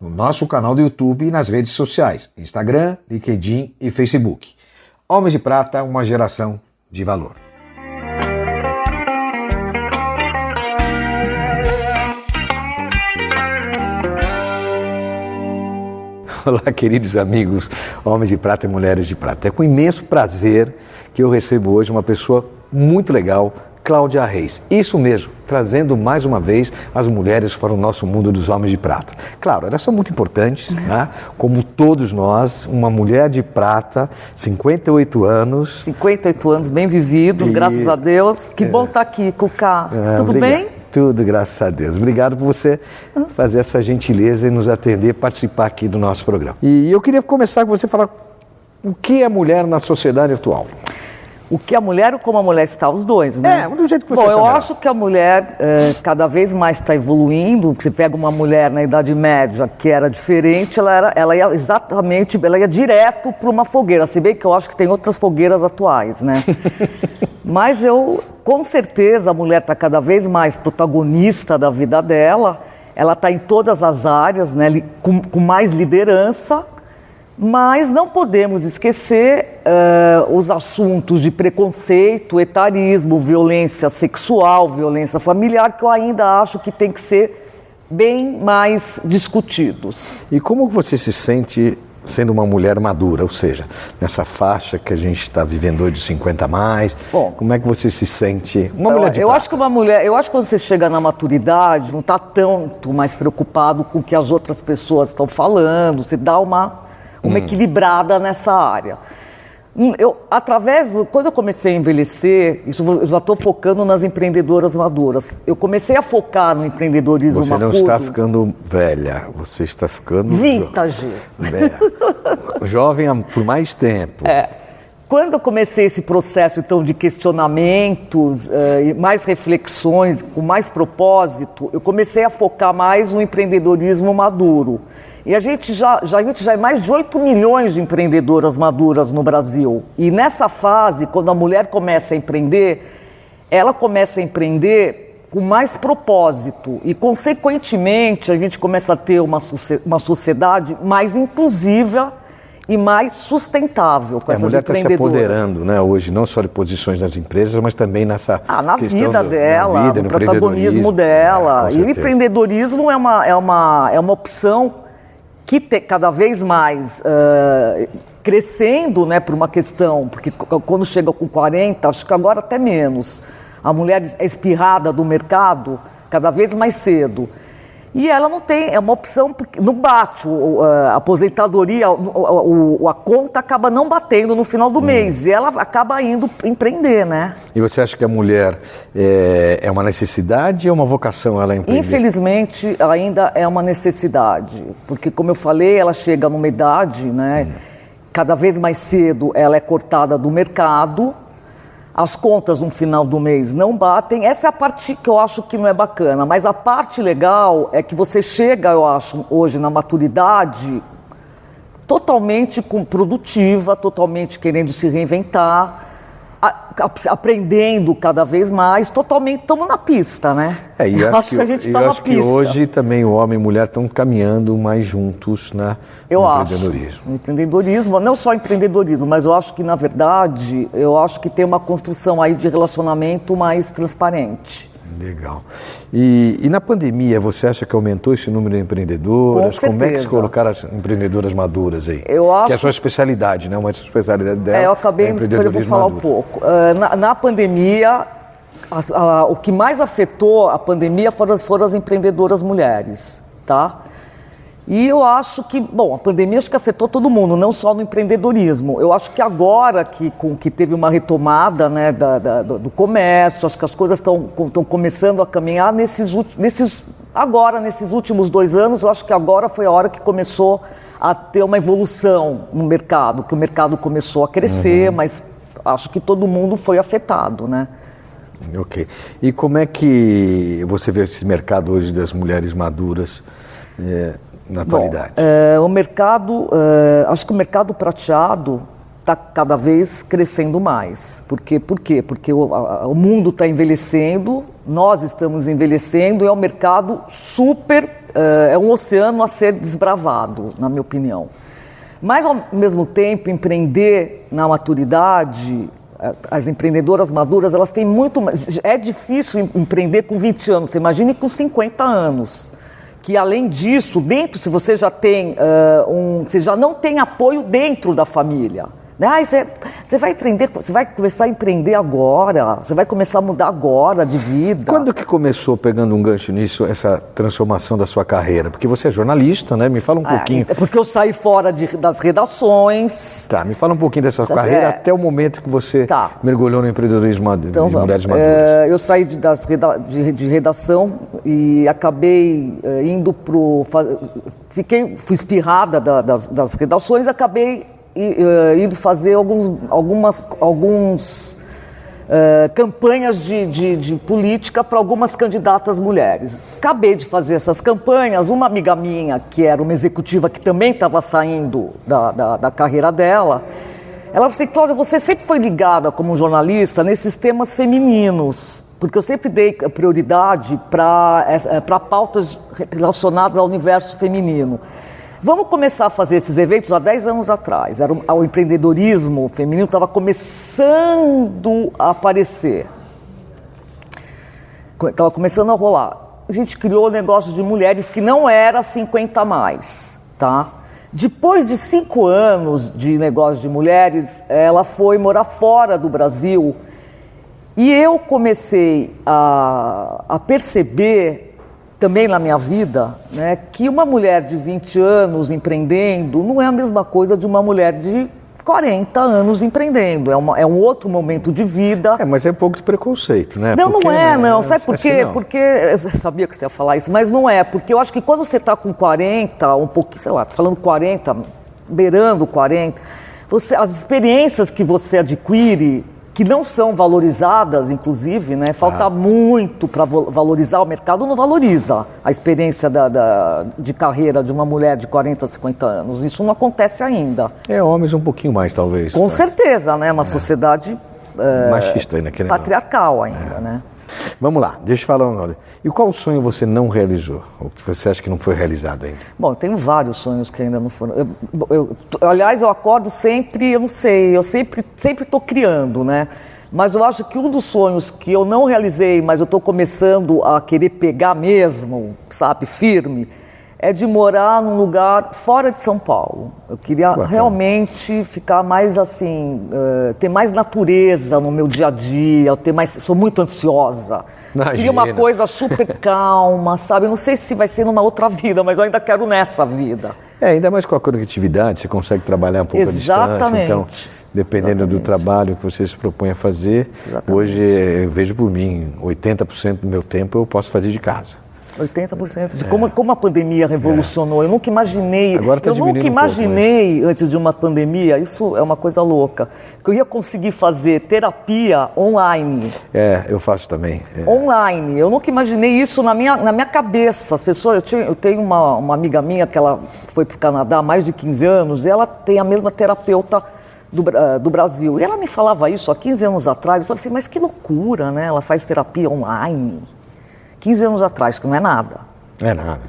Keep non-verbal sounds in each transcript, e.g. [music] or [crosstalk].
no nosso canal do YouTube e nas redes sociais, Instagram, LinkedIn e Facebook. Homens de Prata, uma geração de valor. [laughs] Olá, queridos amigos, homens de prata e mulheres de prata. É com imenso prazer que eu recebo hoje uma pessoa muito legal, Cláudia Reis. Isso mesmo, trazendo mais uma vez as mulheres para o nosso mundo dos homens de prata. Claro, elas são muito importantes, [laughs] né? como todos nós, uma mulher de prata, 58 anos. 58 anos bem vividos, e... graças a Deus. Que é. bom estar tá aqui, Cuca. É, Tudo obrigado. bem? Tudo, graças a Deus. Obrigado por você fazer essa gentileza e nos atender, participar aqui do nosso programa. E eu queria começar com você falar o que é mulher na sociedade atual o que a mulher ou como a mulher está, os dois, né? É, do jeito que você Bom, eu acho que a mulher é, cada vez mais está evoluindo. Você pega uma mulher na Idade Média que era diferente, ela, era, ela ia exatamente, ela ia direto para uma fogueira. Se bem que eu acho que tem outras fogueiras atuais, né? [laughs] Mas eu, com certeza, a mulher está cada vez mais protagonista da vida dela. Ela está em todas as áreas, né? Com, com mais liderança mas não podemos esquecer uh, os assuntos de preconceito, etarismo, violência sexual, violência familiar, que eu ainda acho que tem que ser bem mais discutidos. E como você se sente sendo uma mulher madura, ou seja, nessa faixa que a gente está vivendo hoje de 50 a mais, Bom, como é que você se sente uma mulher de Eu prata? acho que uma mulher, eu acho que quando você chega na maturidade, não está tanto mais preocupado com o que as outras pessoas estão falando, você dá uma uma hum. equilibrada nessa área. Hum, eu, através, quando eu comecei a envelhecer, isso eu já estou focando nas empreendedoras maduras. Eu comecei a focar no empreendedorismo Você não está ficando velha, você está ficando vintage, jo... [laughs] jovem por mais tempo. É. Quando eu comecei esse processo então de questionamentos, e mais reflexões, com mais propósito, eu comecei a focar mais no empreendedorismo maduro. E a gente já, já, a gente já é mais de 8 milhões de empreendedoras maduras no Brasil. E nessa fase, quando a mulher começa a empreender, ela começa a empreender com mais propósito. E, consequentemente, a gente começa a ter uma, uma sociedade mais inclusiva e mais sustentável com é, essas A mulher está se apoderando, né, hoje, não só de posições nas empresas, mas também nessa ah, na vida do, dela, na vida, no, no protagonismo dela. É, e o empreendedorismo é uma, é, uma, é uma opção que te, cada vez mais uh, crescendo, né, por uma questão, porque quando chega com 40, acho que agora até menos, a mulher é espirrada do mercado cada vez mais cedo. E ela não tem, é uma opção, porque não bate. A aposentadoria, a conta acaba não batendo no final do hum. mês. E ela acaba indo empreender, né? E você acha que a mulher é, é uma necessidade ou uma vocação ela empreender? Infelizmente, ainda é uma necessidade. Porque, como eu falei, ela chega numa idade, né? Hum. Cada vez mais cedo ela é cortada do mercado as contas no final do mês não batem. Essa é a parte que eu acho que não é bacana. Mas a parte legal é que você chega, eu acho, hoje na maturidade totalmente produtiva, totalmente querendo se reinventar aprendendo cada vez mais, totalmente estamos na pista, né? É, e acho, acho que, que, a gente está na pista. que hoje também o homem e mulher estão caminhando mais juntos na, eu no acho, empreendedorismo. Empreendedorismo, não só empreendedorismo, mas eu acho que, na verdade, eu acho que tem uma construção aí de relacionamento mais transparente. Legal. E, e, na pandemia, você acha que aumentou esse número de empreendedoras? Com Como é que se colocaram as empreendedoras maduras aí? Eu acho... Que é a sua especialidade, né? Uma especialidade dela. É, eu acabei, é eu vou falar maduro. um pouco. Uh, na, na, pandemia, a, a, o que mais afetou a pandemia foram, foram as empreendedoras mulheres, tá? E eu acho que, bom, a pandemia acho que afetou todo mundo, não só no empreendedorismo. Eu acho que agora que, com, que teve uma retomada né, da, da, do comércio, acho que as coisas estão começando a caminhar nesses, nesses, agora, nesses últimos dois anos, eu acho que agora foi a hora que começou a ter uma evolução no mercado, que o mercado começou a crescer, uhum. mas acho que todo mundo foi afetado, né? Ok. E como é que você vê esse mercado hoje das mulheres maduras? É, na atualidade? Bom, é, o mercado, é, acho que o mercado prateado está cada vez crescendo mais. Por quê? Por quê? Porque o, a, o mundo está envelhecendo, nós estamos envelhecendo e é um mercado super, é, é um oceano a ser desbravado, na minha opinião. Mas, ao mesmo tempo, empreender na maturidade as empreendedoras maduras, elas têm muito mais. É difícil empreender com 20 anos, você imagine com 50 anos que além disso, dentro, se você já tem uh, um, você já não tem apoio dentro da família. Ah, você, você vai empreender, você vai começar a empreender agora, você vai começar a mudar agora de vida. Quando que começou, pegando um gancho nisso, essa transformação da sua carreira? Porque você é jornalista, né? Me fala um é, pouquinho. É porque eu saí fora de, das redações. Tá, me fala um pouquinho dessa carreira é, até o momento que você tá. mergulhou no empreendedorismo então, de mulheres maduras. É, eu saí de, das reda, de, de, redação e acabei é, indo pro... Fiquei, fui espirrada da, das, das redações, acabei ido fazer alguns, algumas alguns, uh, campanhas de, de, de política para algumas candidatas mulheres. Acabei de fazer essas campanhas. Uma amiga minha, que era uma executiva que também estava saindo da, da, da carreira dela, ela falou assim, Cláudia, você sempre foi ligada como jornalista nesses temas femininos, porque eu sempre dei prioridade para eh, pautas relacionadas ao universo feminino. Vamos começar a fazer esses eventos há 10 anos atrás. Era, o empreendedorismo feminino estava começando a aparecer. Estava começando a rolar. A gente criou o um negócio de mulheres que não era 50 mais, tá? Depois de cinco anos de negócio de mulheres, ela foi morar fora do Brasil e eu comecei a, a perceber também na minha vida, né, que uma mulher de 20 anos empreendendo não é a mesma coisa de uma mulher de 40 anos empreendendo. É, uma, é um outro momento de vida. É, mas é um pouco de preconceito, né? Não, porque, não é, não. Sabe por quê? Assim, porque. Eu sabia que você ia falar isso, mas não é. Porque eu acho que quando você está com 40, um pouquinho, sei lá, falando 40, beirando 40, você, as experiências que você adquire que não são valorizadas, inclusive, né? Falta ah. muito para valorizar o mercado, não valoriza a experiência da, da, de carreira de uma mulher de 40, 50 anos. Isso não acontece ainda. É, homens um pouquinho mais, talvez. Com né? certeza, né? Uma é. sociedade é, machista ainda, patriarcal ainda, é. né? Vamos lá, deixa eu falar uma E qual sonho você não realizou? Ou que você acha que não foi realizado ainda? Bom, tenho vários sonhos que ainda não foram. Eu, eu, aliás, eu acordo sempre, eu não sei, eu sempre sempre estou criando, né? Mas eu acho que um dos sonhos que eu não realizei, mas eu estou começando a querer pegar mesmo, sabe, firme, é de morar num lugar fora de São Paulo. Eu queria realmente ficar mais assim, uh, ter mais natureza no meu dia a dia, ter mais, sou muito ansiosa. Imagina. Queria uma coisa super [laughs] calma, sabe? não sei se vai ser numa outra vida, mas eu ainda quero nessa vida. É, ainda mais com a conectividade, você consegue trabalhar um pouco Exatamente. distância. Então, dependendo Exatamente. do trabalho que você se propõe a fazer, Exatamente. hoje eu vejo por mim, 80% do meu tempo eu posso fazer de casa. 80% de é. como, como a pandemia revolucionou. É. Eu nunca imaginei, tá eu nunca imaginei um pouco, antes de uma pandemia, isso é uma coisa louca, que eu ia conseguir fazer terapia online. É, eu faço também. É. Online. Eu nunca imaginei isso na minha, na minha cabeça. As pessoas, eu, tinha, eu tenho uma, uma amiga minha que ela foi para o Canadá há mais de 15 anos e ela tem a mesma terapeuta do, uh, do, Brasil. E ela me falava isso há 15 anos atrás. Eu falei assim, mas que loucura, né? Ela faz terapia online. 15 anos atrás, que não é nada. É nada.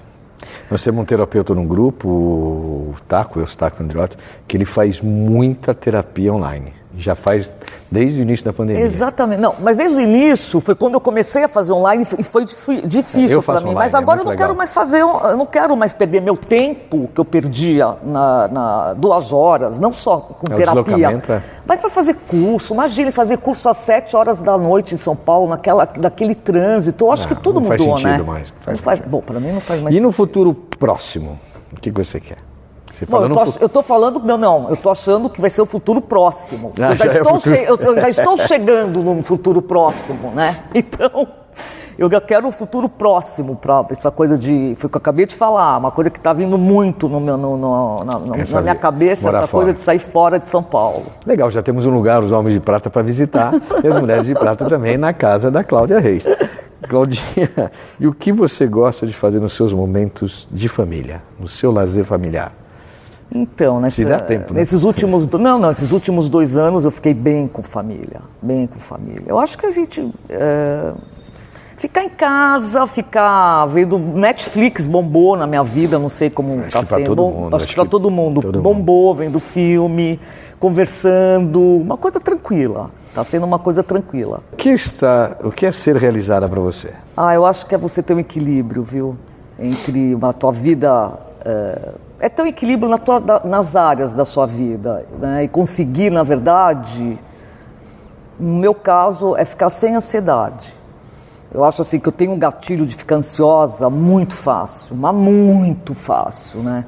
Nós temos um terapeuta no grupo, o Taco, o Taco Andriotti, que ele faz muita terapia online. Já faz desde o início da pandemia. Exatamente. Não, mas desde o início foi quando eu comecei a fazer online e foi difícil para mim. Online, mas é agora é eu não legal. quero mais fazer, eu não quero mais perder meu tempo que eu perdia na, na duas horas, não só com é, terapia, é. mas para fazer curso. Imagine fazer curso às sete horas da noite em São Paulo, naquela, naquele trânsito. Eu acho não, que tudo não mudou, faz sentido né? Mais, faz faz, bom, para mim não faz mais E sentido. no futuro próximo? O que você quer? Você Bom, eu, tô, eu tô falando, não, não, eu tô achando que vai ser o futuro próximo. Ah, eu, já já é estou futuro. che- eu, eu já estou [laughs] chegando num futuro próximo, né? [laughs] Então, eu já quero um futuro próximo para essa coisa de. Foi o que eu acabei de falar, uma coisa que está vindo muito no meu, no- no- na, na minha cabeça, essa fora. coisa de sair fora de São Paulo. Legal, já temos um lugar, os Homens de Prata, para visitar [laughs] e as Mulheres de Prata também na casa da Cláudia Reis. Claudinha, e o que você gosta de fazer nos seus momentos de família, no seu lazer familiar? Então, nessa- Se dá tempo, né? nesses últimos não, não, esses últimos dois anos eu fiquei bem com família, bem com família. Eu acho que a gente é, ficar em casa, ficar vendo Netflix bombou na minha vida, não sei como está sendo. todo mundo, acho, acho que para que todo mundo todo mundo. bombou, vendo filme, conversando, uma coisa tranquila. Está sendo uma coisa tranquila. O que, está, o que é ser realizada para você? Ah, eu acho que é você ter um equilíbrio, viu? Entre a tua vida. É, é ter um equilíbrio na tua- nas áreas da sua vida. Né? E conseguir, na verdade, no meu caso, é ficar sem ansiedade. Eu acho assim que eu tenho um gatilho de ficar ansiosa muito fácil, mas muito fácil, né?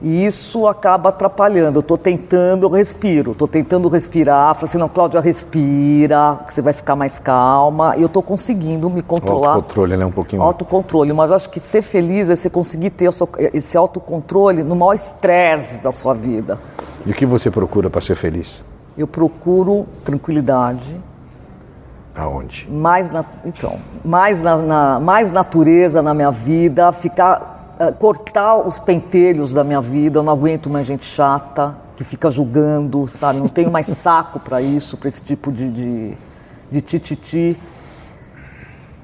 E isso acaba atrapalhando. Eu estou tentando, eu respiro, estou tentando respirar. Falei assim, não, Cláudia, respira, que você vai ficar mais calma. E eu estou conseguindo me O controlar. autocontrole, né? Um pouquinho. Autocontrole, mas acho que ser feliz é você conseguir ter esse autocontrole no maior estresse da sua vida. E o que você procura para ser feliz? Eu procuro tranquilidade, Aonde? mais na, então, mais na, na- mais natureza na minha vida, ficar eh, cortar os pentelhos da minha vida. Eu não aguento mais gente chata que fica julgando, sabe? Não tenho mais saco para isso, para esse tipo de de, de tititi.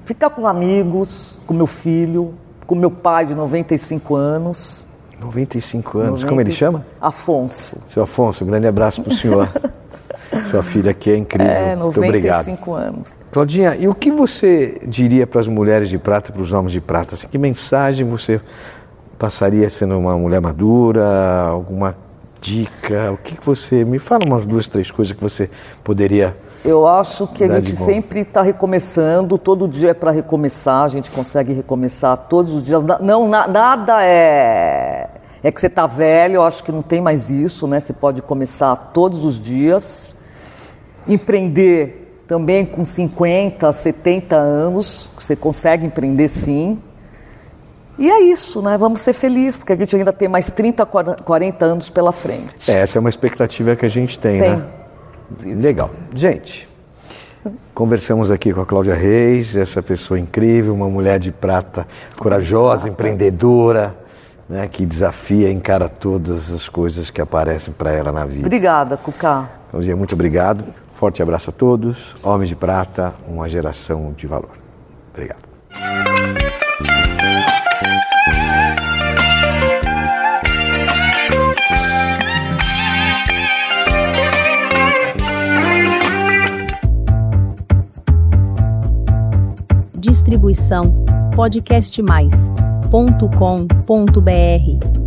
Ficar com amigos, com meu filho, com meu pai de 95 anos. 95 anos. 90 Como ele chama? Afonso. Seu Afonso, um grande abraço para o senhor. [laughs] Sua filha aqui é incrível. É, Muito obrigado. 95 anos. Claudinha, e o que você diria para as mulheres de prata e para os homens de prata? Assim, que mensagem você passaria sendo uma mulher madura? Alguma dica? O que que você. Me fala umas duas, três coisas que você poderia. Eu acho que a gente sempre está recomeçando, todo dia é para recomeçar, a gente consegue recomeçar todos os dias. Não, na- nada é, é que você está velho, eu acho que não tem mais isso, né? Você pode começar todos os dias. Empreender também com 50, 70 anos, você consegue empreender sim. E é isso, né? Vamos ser felizes, porque a gente ainda tem mais 30, 40 anos pela frente. É, essa é uma expectativa que a gente tem, Tem. né? Legal. Gente, conversamos aqui com a Cláudia Reis, essa pessoa incrível, uma mulher de prata, corajosa, empreendedora, né, que desafia, encara todas as coisas que aparecem para ela na vida. Obrigada, Cucá. Claudinha, muito obrigado. Forte abraço a todos. Homens de Prata, uma geração de valor. Obrigado. Distribuição podcastmais.com.br